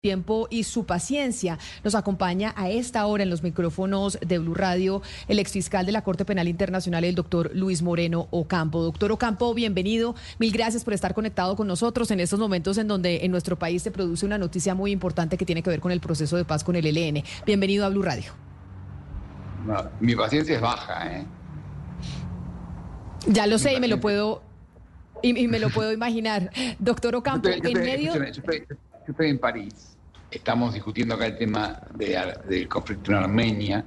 tiempo y su paciencia. Nos acompaña a esta hora en los micrófonos de Blue Radio el exfiscal de la Corte Penal Internacional, el doctor Luis Moreno Ocampo. Doctor Ocampo, bienvenido. Mil gracias por estar conectado con nosotros en estos momentos en donde en nuestro país se produce una noticia muy importante que tiene que ver con el proceso de paz con el ELN. Bienvenido a Blue Radio. mi paciencia es baja, ¿eh? Ya lo sé y me lo puedo y, me lo puedo imaginar. Doctor Ocampo, en medio estoy en París, estamos discutiendo acá el tema del conflicto en Armenia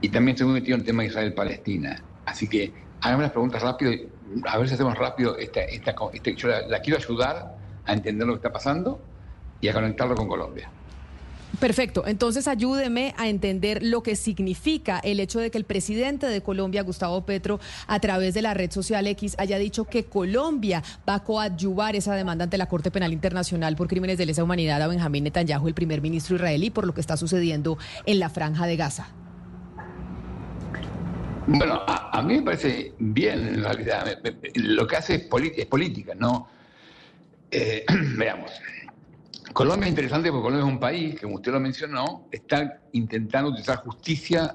y también estoy muy metido en el tema de Israel-Palestina. Así que háganme las preguntas rápido, a ver si hacemos rápido esta, esta, yo la quiero ayudar a entender lo que está pasando y a conectarlo con Colombia. Perfecto. Entonces ayúdeme a entender lo que significa el hecho de que el presidente de Colombia, Gustavo Petro, a través de la red social X, haya dicho que Colombia va a coadyuvar esa demanda ante la Corte Penal Internacional por crímenes de lesa humanidad a Benjamín Netanyahu, el primer ministro israelí, por lo que está sucediendo en la franja de Gaza. Bueno, a, mí me parece bien, en realidad. Lo que hace es, política, ¿no? Eh, veamos. Colombia es interesante porque Colombia es un país que, como usted lo mencionó, está intentando utilizar justicia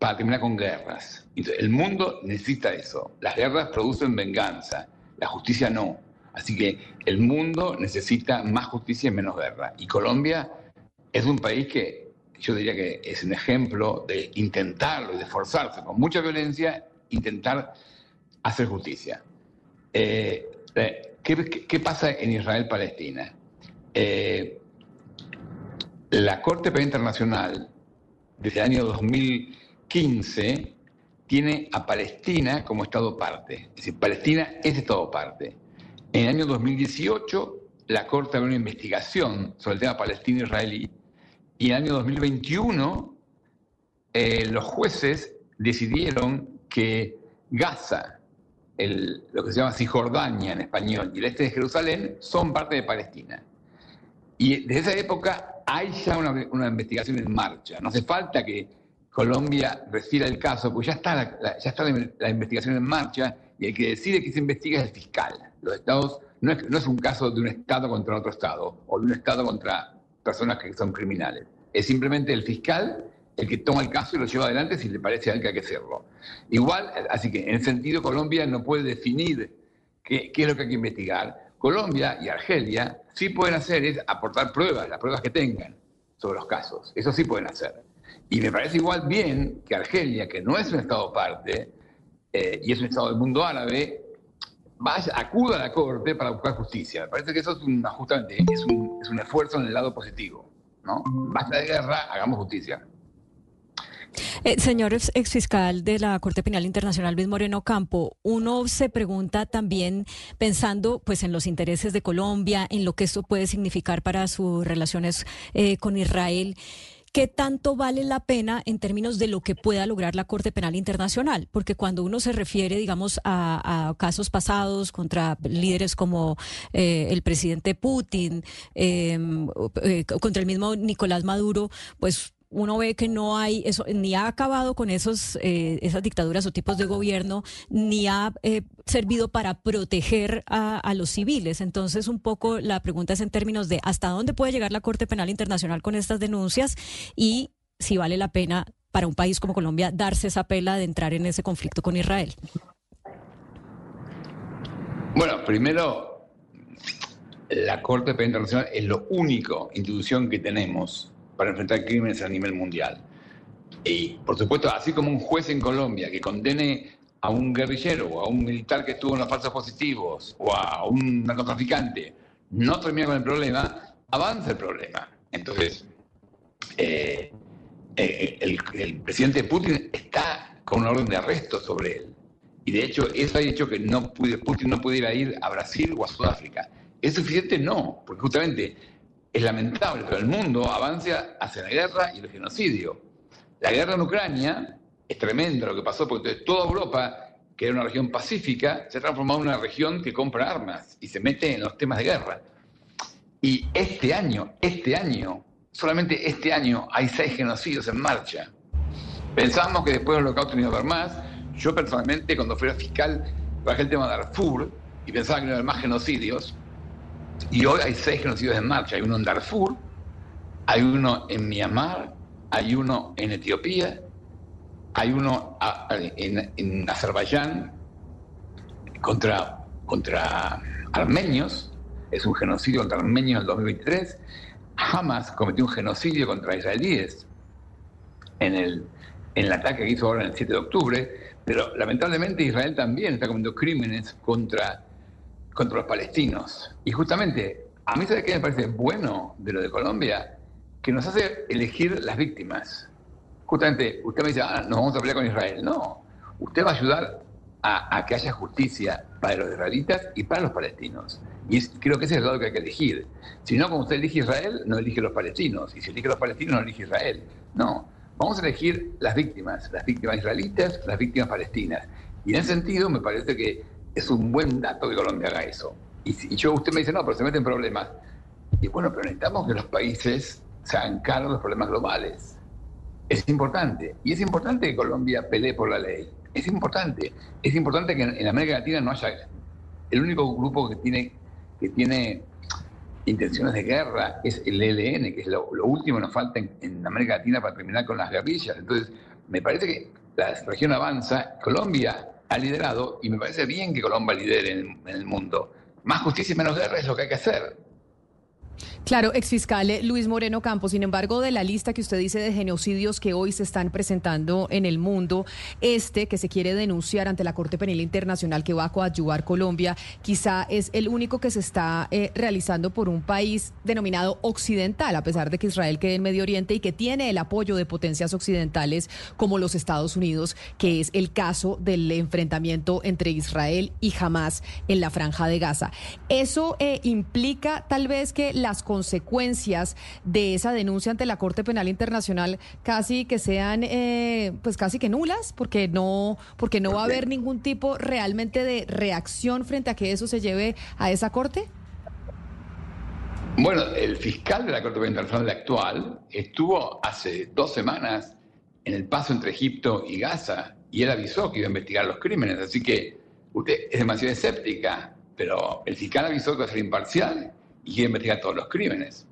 para terminar con guerras. el mundo necesita eso. Las guerras producen venganza, la justicia no. Así que el mundo necesita más justicia y menos guerra. Y Colombia es un país que yo diría que es un ejemplo de intentarlo y de esforzarse con mucha violencia, intentar hacer justicia. Eh, eh, qué pasa en Israel-Palestina? Eh, la Corte Penal Internacional, desde el año 2015, tiene a Palestina como Estado parte. Es decir, Palestina es Estado parte. En el año 2018, la Corte abrió una investigación sobre el tema palestino-israelí y en el año 2021 eh, los jueces decidieron que Gaza, lo que se llama Cisjordania en español, y el este de Jerusalén son parte de Palestina. Y desde esa época hay ya una, investigación en marcha. No hace falta que Colombia refiera el caso, porque ya está, la, ya está la, investigación en marcha y el que decide que se investiga es el fiscal. Los estados, no es, no es un caso de un estado contra otro estado o de un estado contra personas que son criminales. Es simplemente el fiscal el que toma el caso y lo lleva adelante si le parece a él que hay que hacerlo. Igual, así que en ese sentido Colombia no puede definir qué, qué es lo que hay que investigar, Colombia y Argelia sí pueden hacer es aportar pruebas, las pruebas que tengan sobre los casos. Eso sí pueden hacer. Y me parece igual bien que Argelia, que no es un Estado parte eh, y es un Estado del mundo árabe, vaya, acuda a la Corte para buscar justicia. Me parece que eso es un, justamente es un, es un esfuerzo en el lado positivo. ¿no? Basta de guerra, hagamos justicia. Eh, señor exfiscal de la Corte Penal Internacional, Luis Moreno Campo, uno se pregunta también, pensando pues en los intereses de Colombia, en lo que esto puede significar para sus relaciones eh, con Israel. ¿Qué tanto vale la pena en términos de lo que pueda lograr la Corte Penal Internacional? Porque cuando uno se refiere, digamos, a, casos pasados contra líderes como eh, el presidente Putin, em, contra el mismo Nicolás Maduro, pues uno ve que no hay eso, ni ha acabado con esos, eh, esas dictaduras o tipos de gobierno, ni ha eh, servido para proteger a, los civiles. Entonces, un poco la pregunta es en términos de hasta dónde puede llegar la Corte Penal Internacional con estas denuncias y si vale la pena para un país como Colombia darse esa pela de entrar en ese conflicto con Israel. Bueno, primero, la Corte Penal Internacional es lo único institución que tenemos para enfrentar crímenes a nivel mundial. Y, por supuesto, así como un juez en Colombia que condene a un guerrillero o a un militar que estuvo en los falsos positivos o a un narcotraficante no termina con el problema, avanza el problema. Entonces, eh, eh, el, presidente Putin está con una orden de arresto sobre él. Y de hecho, eso ha hecho que no Putin no pudiera ir a Brasil o a Sudáfrica. ¿Es suficiente? No, porque justamente es lamentable, pero el mundo avanza hacia la guerra y el genocidio. La guerra en Ucrania es tremendo lo que pasó, porque toda Europa, que era una región pacífica, se ha transformado en una región que compra armas y se mete en los temas de guerra. Y este año, este año, solamente este año hay seis genocidios en marcha. Pensamos que después del holocausto no iba a haber más. Yo personalmente, cuando fui fiscal, trabajé el tema de Darfur y pensaba que no iba a haber más genocidios. Y hoy hay seis genocidios en marcha. Hay uno en Darfur, hay uno en Myanmar, hay uno en Etiopía, hay uno en, Azerbaiyán contra, contra armenios, es un genocidio contra armenios en el 2023. Hamas cometió un genocidio contra israelíes en el, en el ataque que hizo ahora el 7 de octubre, pero lamentablemente Israel también está cometiendo crímenes contra, contra los palestinos. Y justamente, a mí, ¿sabe qué me parece bueno de lo de Colombia? Que nos hace elegir las víctimas justamente usted me dice, ah, nos vamos a pelear con Israel. No, usted va a ayudar a, que haya justicia para los israelitas y para los palestinos. Y creo que ese es el lado que hay que elegir. Si no, como usted elige Israel, no elige los palestinos. Y si elige los palestinos, no elige Israel. No, vamos a elegir las víctimas, las víctimas israelitas, las víctimas palestinas. Y en ese sentido me parece que es un buen dato que Colombia haga eso. Y, yo, usted me dice, no, pero se meten problemas. Y bueno, pero necesitamos que los países se hagan cargo de los problemas globales es importante. Y es importante que Colombia pelee por la ley. Es importante. Es importante que en América Latina no haya... El único grupo que tiene, que tiene intenciones de guerra es el ELN, que es lo, último que nos falta en, América Latina para terminar con las guerrillas. Entonces, me parece que la región avanza, Colombia ha liderado y me parece bien que Colombia lidere en el mundo. Más justicia y menos guerra es lo que hay que hacer. Claro, exfiscal Luis Moreno Campos, sin embargo, de la lista que usted dice de genocidios que hoy se están presentando en el mundo, este que se quiere denunciar ante la Corte Penal Internacional que va a coadyuvar Colombia, quizá es el único que se está eh, realizando por un país denominado occidental, a pesar de que Israel quede en Medio Oriente y que tiene el apoyo de potencias occidentales como los Estados Unidos, que es el caso del enfrentamiento entre Israel y Hamas en la franja de Gaza. Eso eh, implica tal vez que las consecuencias de esa denuncia ante la Corte Penal Internacional casi que sean, eh, pues casi que nulas, porque no, porque no va a haber ningún tipo realmente de reacción frente a que eso se lleve a esa Corte? Bueno, el fiscal de la Corte Penal Internacional actual estuvo hace dos semanas en el paso entre Egipto y Gaza y él avisó que iba a investigar los crímenes, así que usted es demasiado escéptica, pero el fiscal avisó que va a ser imparcial y investigar todos los crímenes.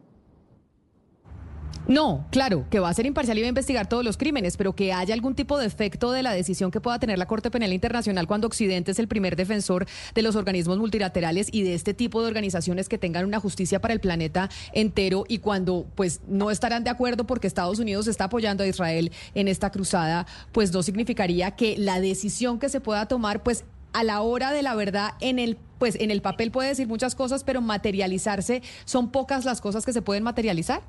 No, claro, que va a ser imparcial y va a investigar todos los crímenes, pero que haya algún tipo de efecto de la decisión que pueda tener la Corte Penal Internacional cuando Occidente es el primer defensor de los organismos multilaterales y de este tipo de organizaciones que tengan una justicia para el planeta entero y cuando pues no estarán de acuerdo porque Estados Unidos está apoyando a Israel en esta cruzada, pues no significaría que la decisión que se pueda tomar pues a la hora de la verdad en el pues en el papel puede decir muchas cosas, pero materializarse son pocas las cosas que se pueden materializar.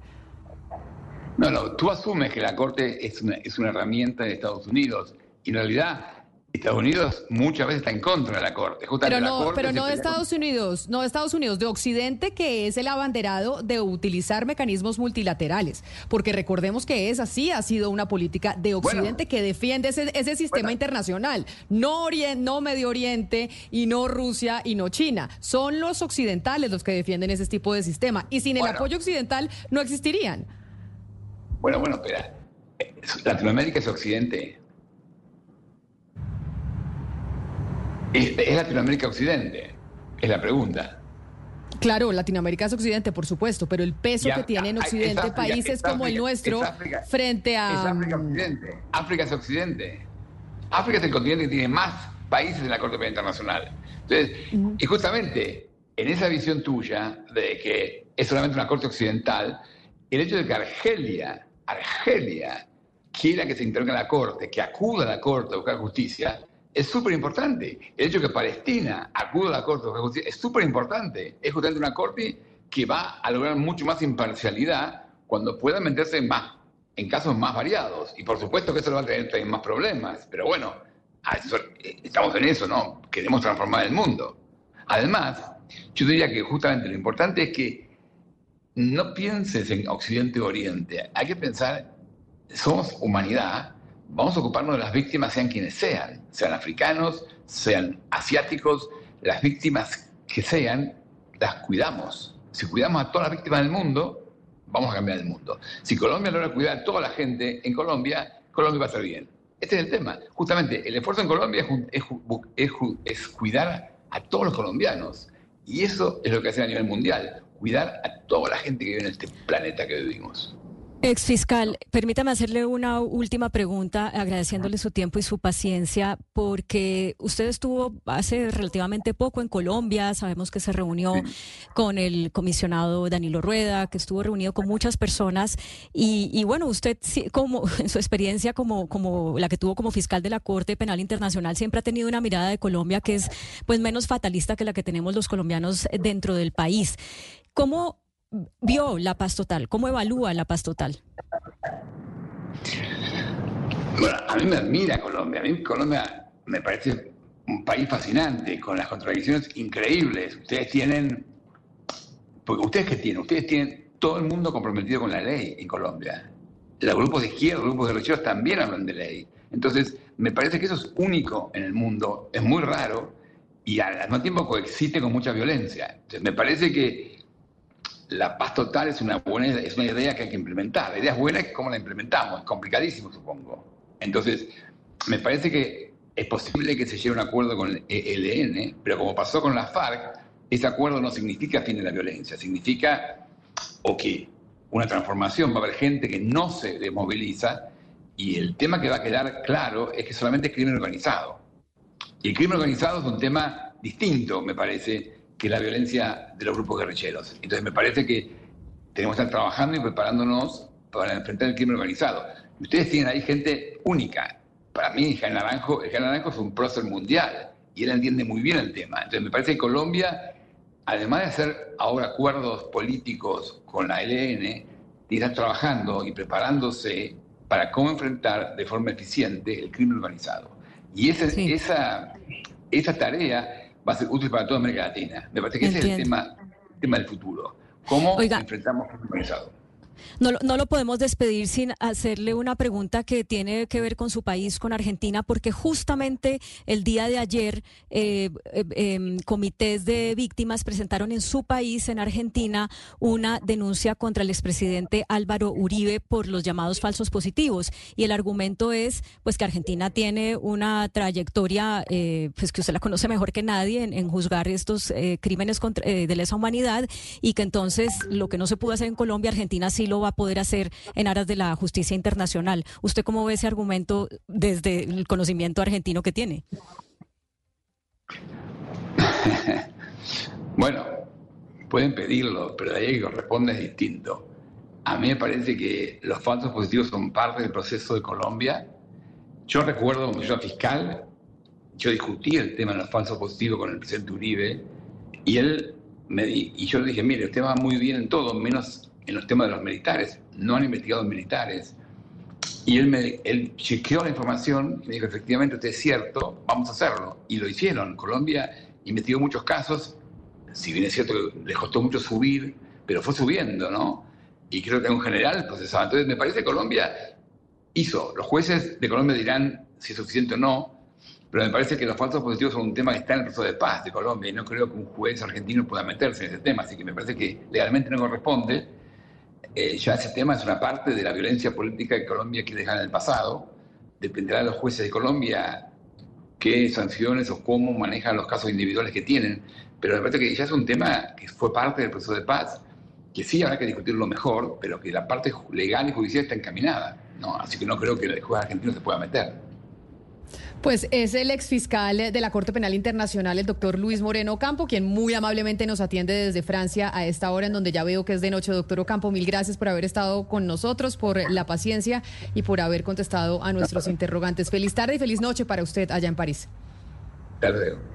No, no, tú asumes que la Corte es una, es una herramienta de Estados Unidos y en realidad Estados Unidos muchas veces está en contra de la Corte. pero no, pero no de Estados Unidos, no de Estados Unidos, de Occidente, que es el abanderado de utilizar mecanismos multilaterales. Porque recordemos que esa sí ha sido una política de Occidente que defiende ese, ese sistema internacional. No, no Medio Oriente y no Rusia y no China. Son los occidentales los que defienden ese tipo de sistema. Y sin el apoyo occidental no existirían. Bueno, bueno, espera. Latinoamérica es Occidente. ¿Es, Latinoamérica Occidente? Es la pregunta. Claro, Latinoamérica es Occidente, por supuesto, pero el peso que tiene en Occidente países como el nuestro frente a... Es África Occidente. África es Occidente. África es el continente que tiene más países en la Corte Penal Internacional. Entonces, y justamente en esa visión tuya de que es solamente una Corte Occidental, el hecho de que Argelia, Argelia, quiera que se intervenga en la Corte, que acuda a la Corte a buscar justicia, es súper importante. El hecho que Palestina acuda a la Corte de Justicia es súper importante. Es justamente una Corte que va a lograr mucho más imparcialidad cuando pueda meterse en, más, en casos más variados. Y por supuesto que eso va a tener más problemas. Pero bueno, eh, estamos en eso, ¿no? Queremos transformar el mundo. Además, yo diría que justamente lo importante es que no pienses en Occidente o Oriente. Hay que pensar, somos humanidad vamos a ocuparnos de las víctimas, sean quienes sean, sean africanos, sean asiáticos, las víctimas que sean, las cuidamos. Si cuidamos a todas las víctimas del mundo, vamos a cambiar el mundo. Si Colombia logra cuidar a toda la gente en Colombia, Colombia va a estar bien. Este es el tema. Justamente, el esfuerzo en Colombia es, cuidar a todos los colombianos. Y eso es lo que hace a nivel mundial. cuidar a toda la gente que vive en este planeta que vivimos. Ex fiscal, permítame hacerle una última pregunta, agradeciéndole su tiempo y su paciencia, porque usted estuvo hace relativamente poco en Colombia, sabemos que se reunió con el comisionado Danilo Rueda, que estuvo reunido con muchas personas, y, bueno, usted, como en su experiencia como, como la que tuvo como fiscal de la Corte Penal Internacional, siempre ha tenido una mirada de Colombia que es pues menos fatalista que la que tenemos los colombianos dentro del país. ¿Cómo vio la paz total? ¿Cómo evalúa la paz total? Bueno, a mí me admira Colombia. A mí Colombia me parece un país fascinante, con las contradicciones increíbles. Ustedes tienen, porque ustedes qué tienen, ustedes tienen todo el mundo comprometido con la ley en Colombia. Los grupos de izquierda, los grupos de derechos también hablan de ley. Entonces, me parece que eso es único en el mundo, es muy raro y al mismo tiempo coexiste con mucha violencia. Entonces, me parece que la paz total es una buena es una idea que hay que implementar. La idea es buena, ¿cómo la implementamos? Es complicadísimo, supongo. Entonces, me parece que es posible que se llegue a un acuerdo con el ELN, pero como pasó con la FARC, ese acuerdo no significa fin de la violencia, significa o que una transformación, va a haber gente que no se desmoviliza y el tema que va a quedar claro es que solamente es crimen organizado. Y el crimen organizado es un tema distinto, me parece, que la violencia de los grupos guerrilleros. Entonces me parece que tenemos que estar trabajando y preparándonos para enfrentar el crimen organizado. Ustedes tienen ahí gente única. Para mí, Naranjo, el Naranjo es un prócer mundial y él entiende muy bien el tema. Entonces me parece que Colombia, además de hacer ahora acuerdos políticos con la LN, tiene estar trabajando y preparándose para cómo enfrentar de forma eficiente el crimen organizado. Y esa, esa, esa tarea va a ser útil para toda América Latina. Me parece que ese es el tema, tema del futuro. ¿Cómo enfrentamos el organizado? No, no, lo podemos despedir sin hacerle una pregunta que tiene que ver con su país, con Argentina, porque justamente el día de ayer eh, eh, em, comités de víctimas presentaron en su país, en Argentina, una denuncia contra el expresidente Álvaro Uribe por los llamados falsos positivos. Y el argumento es pues que Argentina tiene una trayectoria, eh, pues que usted la conoce mejor que nadie en, juzgar estos crímenes contra, de lesa humanidad y que entonces lo que no se pudo hacer en Colombia, Argentina sí lo va a poder hacer en aras de la justicia internacional. ¿Usted cómo ve ese argumento desde el conocimiento argentino que tiene? bueno, pueden pedirlo, pero ahí que corresponde es distinto. A mí me parece que los falsos positivos son parte del proceso de Colombia. Yo recuerdo cuando yo era fiscal, yo discutí el tema de los falsos positivos con el presidente Uribe y él me y yo le dije, mire, usted va muy bien en todo, menos en los temas de los militares. No han investigado militares. Y él, me, él chequeó la información y me dijo, efectivamente, usted es cierto, vamos a hacerlo. Y lo hicieron. Colombia investigó muchos casos, si bien es cierto que les costó mucho subir, pero fue subiendo, ¿no? Y creo que en general procesaba. Entonces, me parece que Colombia hizo. Los jueces de Colombia dirán si es suficiente o no, pero me parece que los falsos positivos son un tema que está en el proceso de paz de Colombia y no creo que un juez argentino pueda meterse en ese tema. Así que me parece que legalmente no corresponde eh, ya ese tema es una parte de la violencia política que Colombia quiere dejar en el pasado. Dependerá de los jueces de Colombia qué sanciones o cómo manejan los casos individuales que tienen. Pero me parece que ya es un tema que fue parte del proceso de paz, que sí habrá que discutirlo mejor, pero que la parte legal y judicial está encaminada. ¿no? Así que no creo que el juez argentino se pueda meter. Pues es el exfiscal de la Corte Penal Internacional, el doctor Luis Moreno Campo, quien muy amablemente nos atiende desde Francia a esta hora en donde ya veo que es de noche. Doctor Ocampo, mil gracias por haber estado con nosotros, por la paciencia y por haber contestado a nuestros interrogantes. Feliz tarde y feliz noche para usted allá en París. Hasta luego.